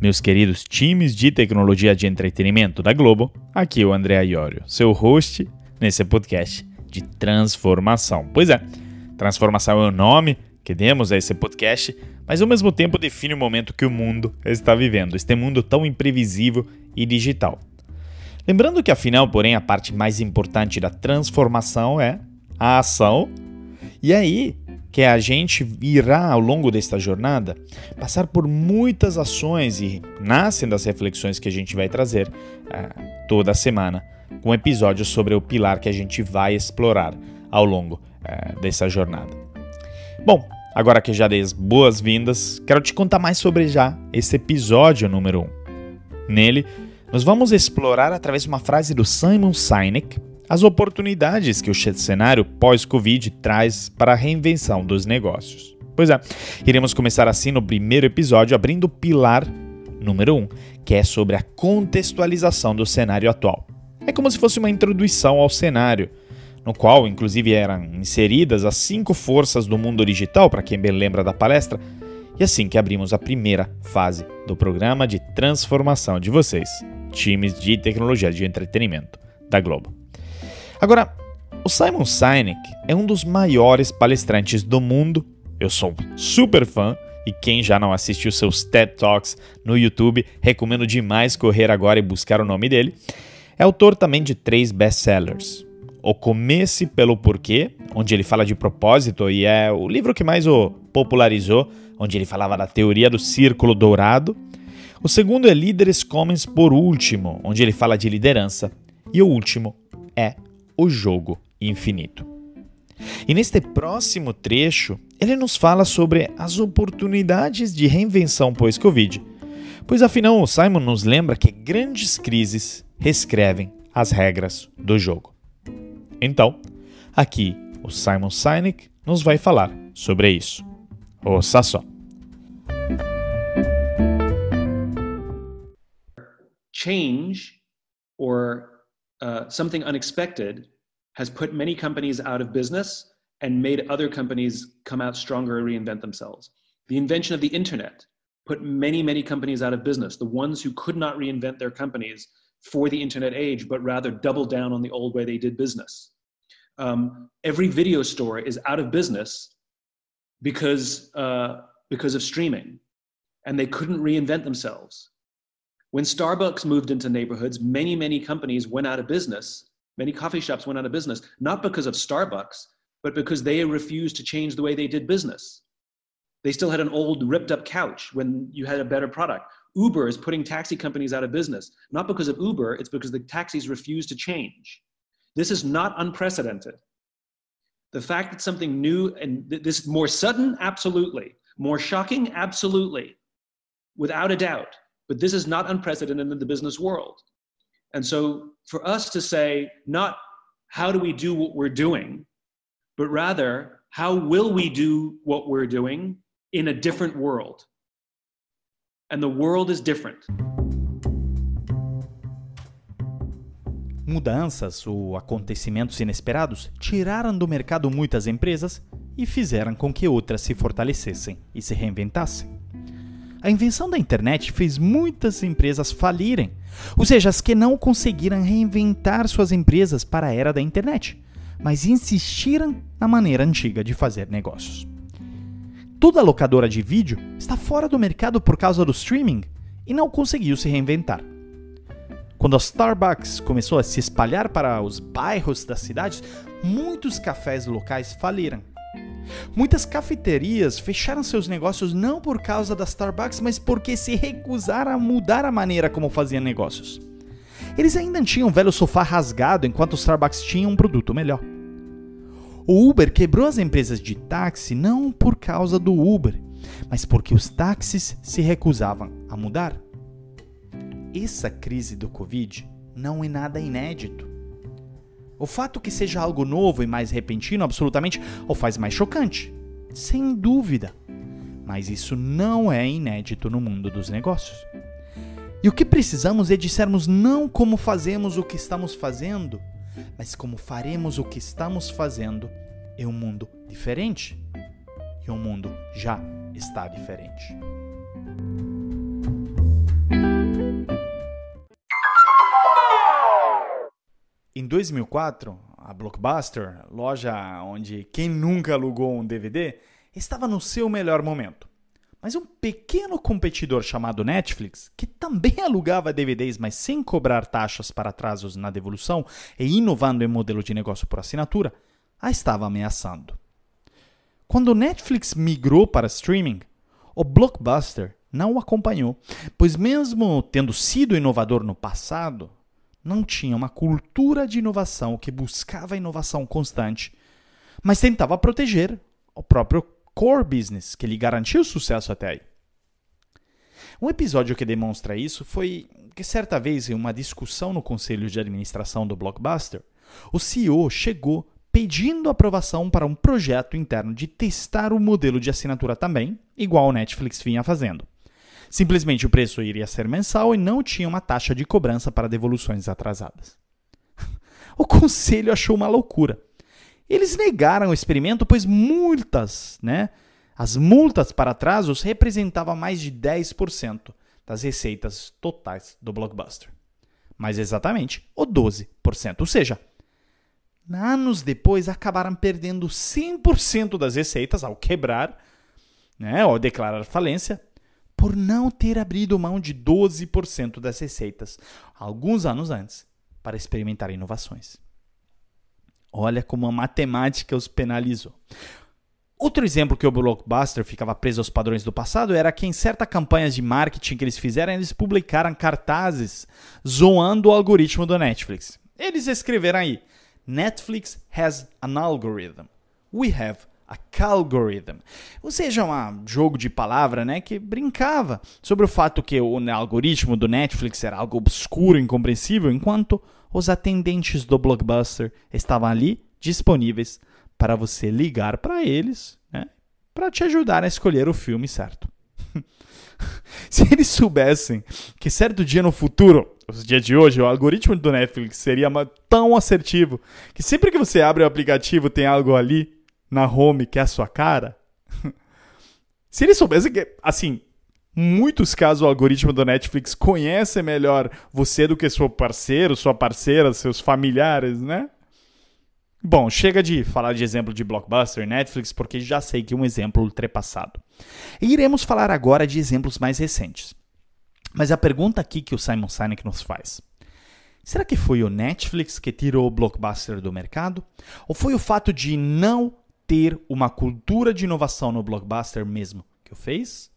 meus queridos times de tecnologia de entretenimento da Globo. Aqui é o André Iorio, seu host nesse podcast de transformação. Pois é, transformação é o nome que demos a esse podcast, mas ao mesmo tempo define o momento que o mundo está vivendo, este mundo tão imprevisível e digital. Lembrando que, afinal, porém, a parte mais importante da transformação é a ação. E aí que a gente irá, ao longo desta jornada, passar por muitas ações e nascem das reflexões que a gente vai trazer uh, toda semana, com um episódio sobre o pilar que a gente vai explorar ao longo uh, dessa jornada. Bom, agora que já dei as boas-vindas, quero te contar mais sobre já esse episódio número 1. Um. Nele, nós vamos explorar através de uma frase do Simon Sinek as oportunidades que o cenário pós-Covid traz para a reinvenção dos negócios. Pois é, iremos começar assim no primeiro episódio abrindo o pilar número 1, um, que é sobre a contextualização do cenário atual. É como se fosse uma introdução ao cenário, no qual inclusive eram inseridas as cinco forças do mundo digital, para quem bem lembra da palestra, e assim que abrimos a primeira fase do programa de transformação de vocês, times de tecnologia de entretenimento da Globo. Agora, o Simon Sinek é um dos maiores palestrantes do mundo. Eu sou super fã e quem já não assistiu seus TED Talks no YouTube, recomendo demais correr agora e buscar o nome dele. É autor também de três best-sellers. O Comece pelo Porquê, onde ele fala de propósito e é o livro que mais o popularizou, onde ele falava da teoria do círculo dourado. O segundo é Líderes Comens por Último, onde ele fala de liderança. E o último é o jogo infinito. E neste próximo trecho, ele nos fala sobre as oportunidades de reinvenção pós-Covid. Pois afinal, o Simon nos lembra que grandes crises reescrevem as regras do jogo. Então, aqui o Simon Sinek nos vai falar sobre isso. Ouça só. Change or uh, something unexpected has put many companies out of business and made other companies come out stronger and reinvent themselves. The invention of the internet put many, many companies out of business. The ones who could not reinvent their companies for the internet age, but rather doubled down on the old way they did business. Um, every video store is out of business because, uh, because of streaming, and they couldn't reinvent themselves. When Starbucks moved into neighborhoods, many, many companies went out of business. Many coffee shops went out of business, not because of Starbucks, but because they refused to change the way they did business. They still had an old, ripped up couch when you had a better product. Uber is putting taxi companies out of business, not because of Uber, it's because the taxis refuse to change. This is not unprecedented. The fact that something new and this more sudden, absolutely. More shocking, absolutely. Without a doubt. But this is not unprecedented in the business world. And so for us to say, not how do we do what we're doing, but rather, how will we do what we're doing in a different world? And the world is different. Mudanças ou acontecimentos inesperados tiraram do mercado muitas empresas e fizeram com que outras se fortalecessem e se reinventassem. A invenção da internet fez muitas empresas falirem, ou seja, as que não conseguiram reinventar suas empresas para a era da internet, mas insistiram na maneira antiga de fazer negócios. Toda locadora de vídeo está fora do mercado por causa do streaming e não conseguiu se reinventar. Quando a Starbucks começou a se espalhar para os bairros das cidades, muitos cafés locais faliram Muitas cafeterias fecharam seus negócios não por causa da Starbucks, mas porque se recusaram a mudar a maneira como faziam negócios. Eles ainda tinham um velho sofá rasgado enquanto o Starbucks tinha um produto melhor. O Uber quebrou as empresas de táxi não por causa do Uber, mas porque os táxis se recusavam a mudar. Essa crise do Covid não é nada inédito. O fato que seja algo novo e mais repentino absolutamente o faz mais chocante. Sem dúvida. Mas isso não é inédito no mundo dos negócios. E o que precisamos é dissermos não como fazemos o que estamos fazendo, mas como faremos o que estamos fazendo em um mundo diferente. E o mundo já está diferente. Em 2004, a Blockbuster, loja onde quem nunca alugou um DVD, estava no seu melhor momento. Mas um pequeno competidor chamado Netflix, que também alugava DVDs, mas sem cobrar taxas para atrasos na devolução e inovando em modelo de negócio por assinatura, a estava ameaçando. Quando o Netflix migrou para streaming, o Blockbuster não o acompanhou, pois, mesmo tendo sido inovador no passado, não tinha uma cultura de inovação que buscava inovação constante, mas tentava proteger o próprio core business que lhe garantiu sucesso até aí. Um episódio que demonstra isso foi que certa vez em uma discussão no conselho de administração do Blockbuster, o CEO chegou pedindo aprovação para um projeto interno de testar o modelo de assinatura também, igual o Netflix vinha fazendo. Simplesmente o preço iria ser mensal e não tinha uma taxa de cobrança para devoluções atrasadas. o conselho achou uma loucura eles negaram o experimento, pois multas, né? As multas para atrasos representavam mais de 10% das receitas totais do Blockbuster. Mais exatamente, o 12%. Ou seja, anos depois acabaram perdendo 100% das receitas ao quebrar, né, ou declarar falência, por não ter abrido mão de 12% das receitas alguns anos antes para experimentar inovações. Olha como a matemática os penalizou. Outro exemplo que o Blockbuster ficava preso aos padrões do passado era que em certas campanhas de marketing que eles fizeram, eles publicaram cartazes zoando o algoritmo do Netflix. Eles escreveram aí: Netflix has an algorithm. We have a algorithm. Ou seja, um jogo de palavra né, que brincava sobre o fato que o algoritmo do Netflix era algo obscuro, incompreensível, enquanto os atendentes do Blockbuster estavam ali disponíveis para você ligar para eles, né, para te ajudar a escolher o filme certo. Se eles soubessem que certo dia no futuro, os dias de hoje, o algoritmo do Netflix seria tão assertivo que sempre que você abre o aplicativo tem algo ali na home que é a sua cara. Se eles soubessem que, assim, muitos casos o algoritmo do Netflix conhece melhor você do que seu parceiro, sua parceira, seus familiares, né? Bom, chega de falar de exemplo de Blockbuster e Netflix, porque já sei que é um exemplo ultrapassado. E iremos falar agora de exemplos mais recentes. Mas a pergunta aqui que o Simon Sinek nos faz. Será que foi o Netflix que tirou o Blockbuster do mercado? Ou foi o fato de não ter uma cultura de inovação no Blockbuster mesmo que o fez?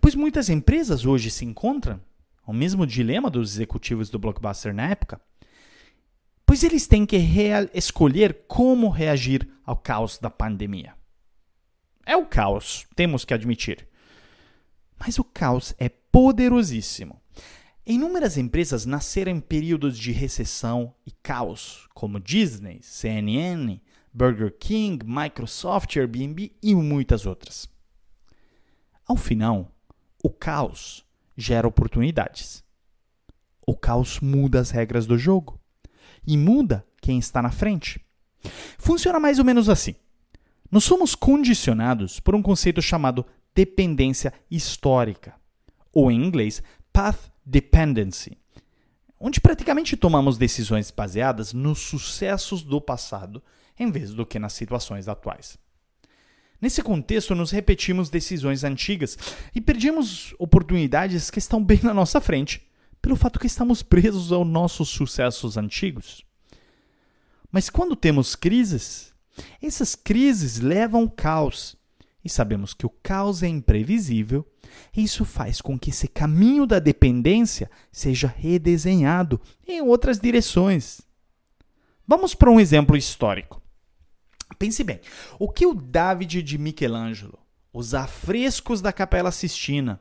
Pois muitas empresas hoje se encontram o mesmo dilema dos executivos do Blockbuster na época, pois eles têm que escolher como reagir ao caos da pandemia. É o caos, temos que admitir. Mas o caos é poderosíssimo. Inúmeras empresas nasceram em períodos de recessão e caos, como Disney, CNN, Burger King, Microsoft, Airbnb e muitas outras. Ao final, o caos gera oportunidades. O caos muda as regras do jogo e muda quem está na frente. Funciona mais ou menos assim. Nós somos condicionados por um conceito chamado dependência histórica, ou em inglês, path dependency, onde praticamente tomamos decisões baseadas nos sucessos do passado em vez do que nas situações atuais. Nesse contexto, nos repetimos decisões antigas e perdemos oportunidades que estão bem na nossa frente, pelo fato que estamos presos aos nossos sucessos antigos. Mas quando temos crises, essas crises levam ao caos. E sabemos que o caos é imprevisível, e isso faz com que esse caminho da dependência seja redesenhado em outras direções. Vamos para um exemplo histórico. Pense bem, o que o David de Michelangelo, os afrescos da Capela Sistina,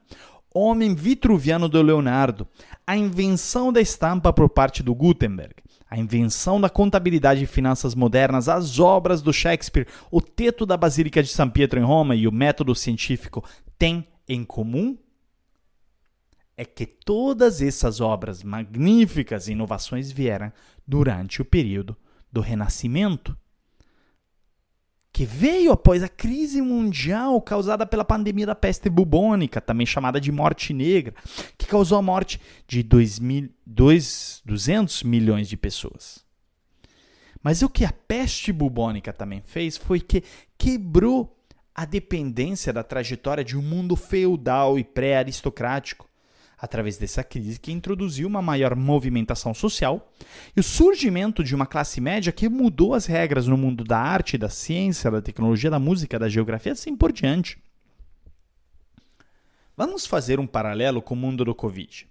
Homem Vitruviano do Leonardo, a invenção da estampa por parte do Gutenberg, a invenção da contabilidade e finanças modernas, as obras do Shakespeare, o teto da Basílica de São Pietro em Roma e o método científico têm em comum? É que todas essas obras magníficas e inovações vieram durante o período do Renascimento que veio após a crise mundial causada pela pandemia da peste bubônica, também chamada de morte negra, que causou a morte de 2 mil, 2, 200 milhões de pessoas. Mas o que a peste bubônica também fez foi que quebrou a dependência da trajetória de um mundo feudal e pré-aristocrático através dessa crise que introduziu uma maior movimentação social e o surgimento de uma classe média que mudou as regras no mundo da arte, da ciência, da tecnologia, da música, da geografia, assim por diante. Vamos fazer um paralelo com o mundo do Covid.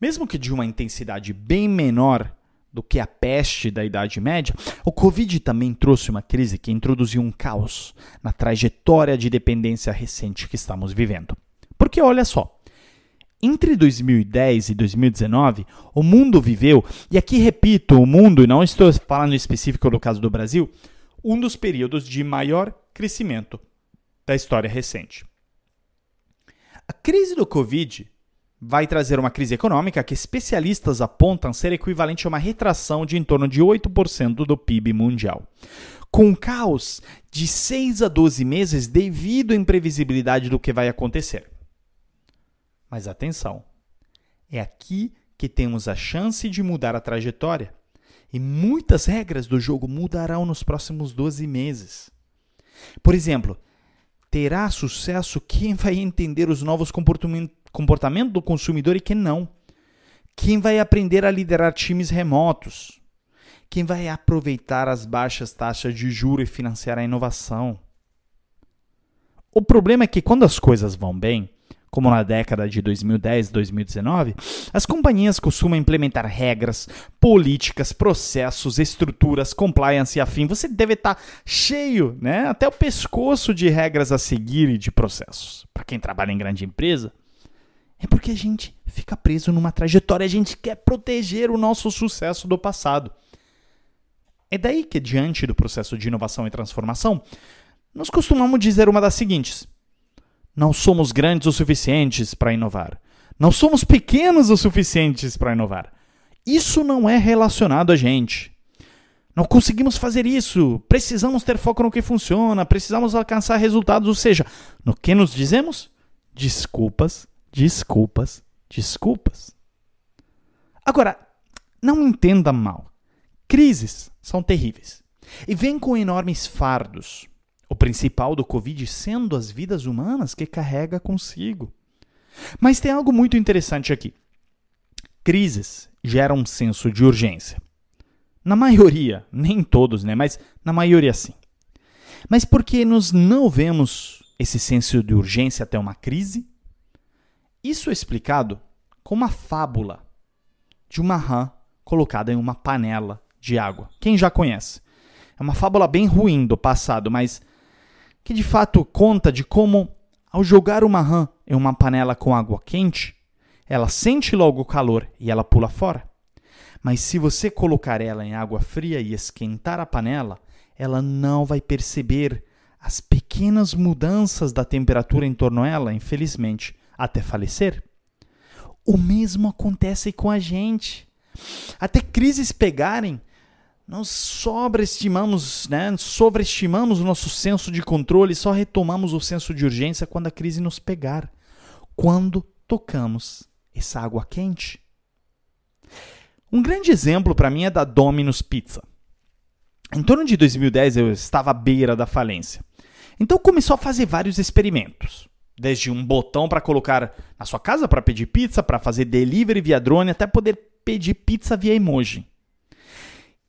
Mesmo que de uma intensidade bem menor do que a peste da Idade Média, o Covid também trouxe uma crise que introduziu um caos na trajetória de dependência recente que estamos vivendo. Porque olha só, entre 2010 e 2019, o mundo viveu, e aqui repito, o mundo, e não estou falando específico do caso do Brasil, um dos períodos de maior crescimento da história recente. A crise do Covid vai trazer uma crise econômica que especialistas apontam ser equivalente a uma retração de em torno de 8% do PIB mundial. Com um caos de 6 a 12 meses devido à imprevisibilidade do que vai acontecer. Mas atenção, é aqui que temos a chance de mudar a trajetória. E muitas regras do jogo mudarão nos próximos 12 meses. Por exemplo, terá sucesso quem vai entender os novos comportamentos do consumidor e quem não. Quem vai aprender a liderar times remotos. Quem vai aproveitar as baixas taxas de juros e financiar a inovação. O problema é que quando as coisas vão bem, como na década de 2010 e 2019, as companhias costumam implementar regras, políticas, processos, estruturas, compliance e afim. Você deve estar cheio, né, até o pescoço de regras a seguir e de processos. Para quem trabalha em grande empresa, é porque a gente fica preso numa trajetória, a gente quer proteger o nosso sucesso do passado. É daí que, diante do processo de inovação e transformação, nós costumamos dizer uma das seguintes: não somos grandes o suficientes para inovar. Não somos pequenos o suficientes para inovar. Isso não é relacionado a gente. Não conseguimos fazer isso. Precisamos ter foco no que funciona. Precisamos alcançar resultados. Ou seja, no que nos dizemos? Desculpas, desculpas, desculpas. Agora, não entenda mal. Crises são terríveis e vêm com enormes fardos. O principal do Covid sendo as vidas humanas que carrega consigo. Mas tem algo muito interessante aqui. Crises geram um senso de urgência. Na maioria, nem todos, né? Mas na maioria sim. Mas por que nós não vemos esse senso de urgência até uma crise? Isso é explicado com uma fábula de uma rã colocada em uma panela de água. Quem já conhece? É uma fábula bem ruim do passado, mas que de fato conta de como, ao jogar uma rã em uma panela com água quente, ela sente logo o calor e ela pula fora. Mas se você colocar ela em água fria e esquentar a panela, ela não vai perceber as pequenas mudanças da temperatura em torno dela, infelizmente, até falecer. O mesmo acontece com a gente. Até crises pegarem, nós sobreestimamos, né, sobreestimamos o nosso senso de controle, só retomamos o senso de urgência quando a crise nos pegar, quando tocamos essa água quente. Um grande exemplo para mim é da Domino's Pizza. Em torno de 2010 eu estava à beira da falência. Então começou a fazer vários experimentos. Desde um botão para colocar na sua casa para pedir pizza, para fazer delivery via drone, até poder pedir pizza via emoji.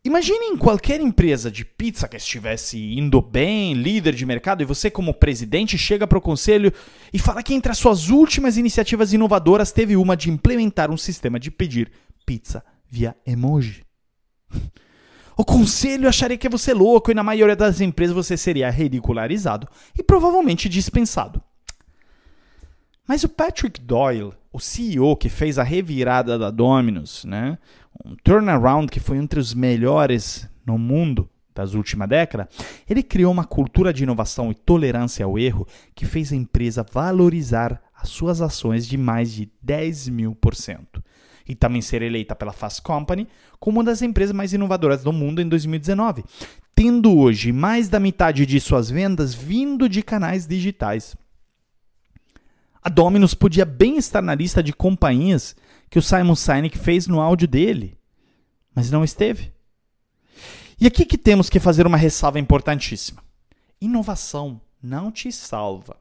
Imaginem qualquer empresa de pizza que estivesse indo bem, líder de mercado, e você, como presidente, chega para o conselho e fala que entre as suas últimas iniciativas inovadoras teve uma de implementar um sistema de pedir pizza via emoji. O conselho acharia que você é louco e na maioria das empresas você seria ridicularizado e provavelmente dispensado. Mas o Patrick Doyle, o CEO que fez a revirada da Domino's, né? Um turnaround que foi entre os melhores no mundo das últimas décadas, ele criou uma cultura de inovação e tolerância ao erro que fez a empresa valorizar as suas ações de mais de 10 mil por cento. E também ser eleita pela Fast Company como uma das empresas mais inovadoras do mundo em 2019, tendo hoje mais da metade de suas vendas vindo de canais digitais. A Domino's podia bem estar na lista de companhias que o Simon Sinek fez no áudio dele, mas não esteve. E aqui que temos que fazer uma ressalva importantíssima. Inovação não te salva.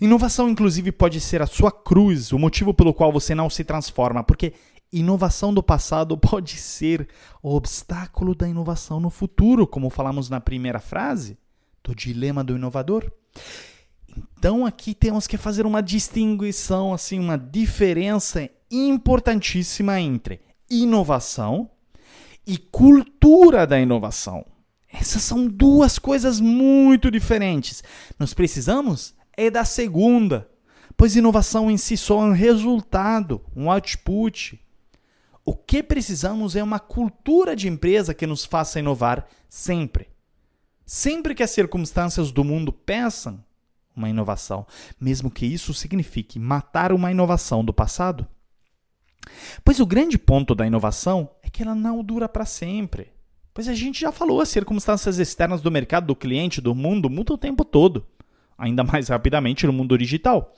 Inovação, inclusive, pode ser a sua cruz, o motivo pelo qual você não se transforma, porque inovação do passado pode ser o obstáculo da inovação no futuro, como falamos na primeira frase do dilema do inovador. Então aqui temos que fazer uma distinção, assim, uma diferença importantíssima entre inovação e cultura da inovação. Essas são duas coisas muito diferentes. Nós precisamos é da segunda, pois inovação em si só é um resultado, um output. O que precisamos é uma cultura de empresa que nos faça inovar sempre. Sempre que as circunstâncias do mundo peçam uma inovação, mesmo que isso signifique matar uma inovação do passado. Pois o grande ponto da inovação é que ela não dura para sempre. Pois a gente já falou, as circunstâncias externas do mercado, do cliente, do mundo mudam o tempo todo, ainda mais rapidamente no mundo digital.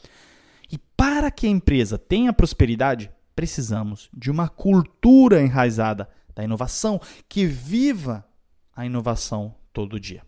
E para que a empresa tenha prosperidade, precisamos de uma cultura enraizada da inovação que viva a inovação todo dia.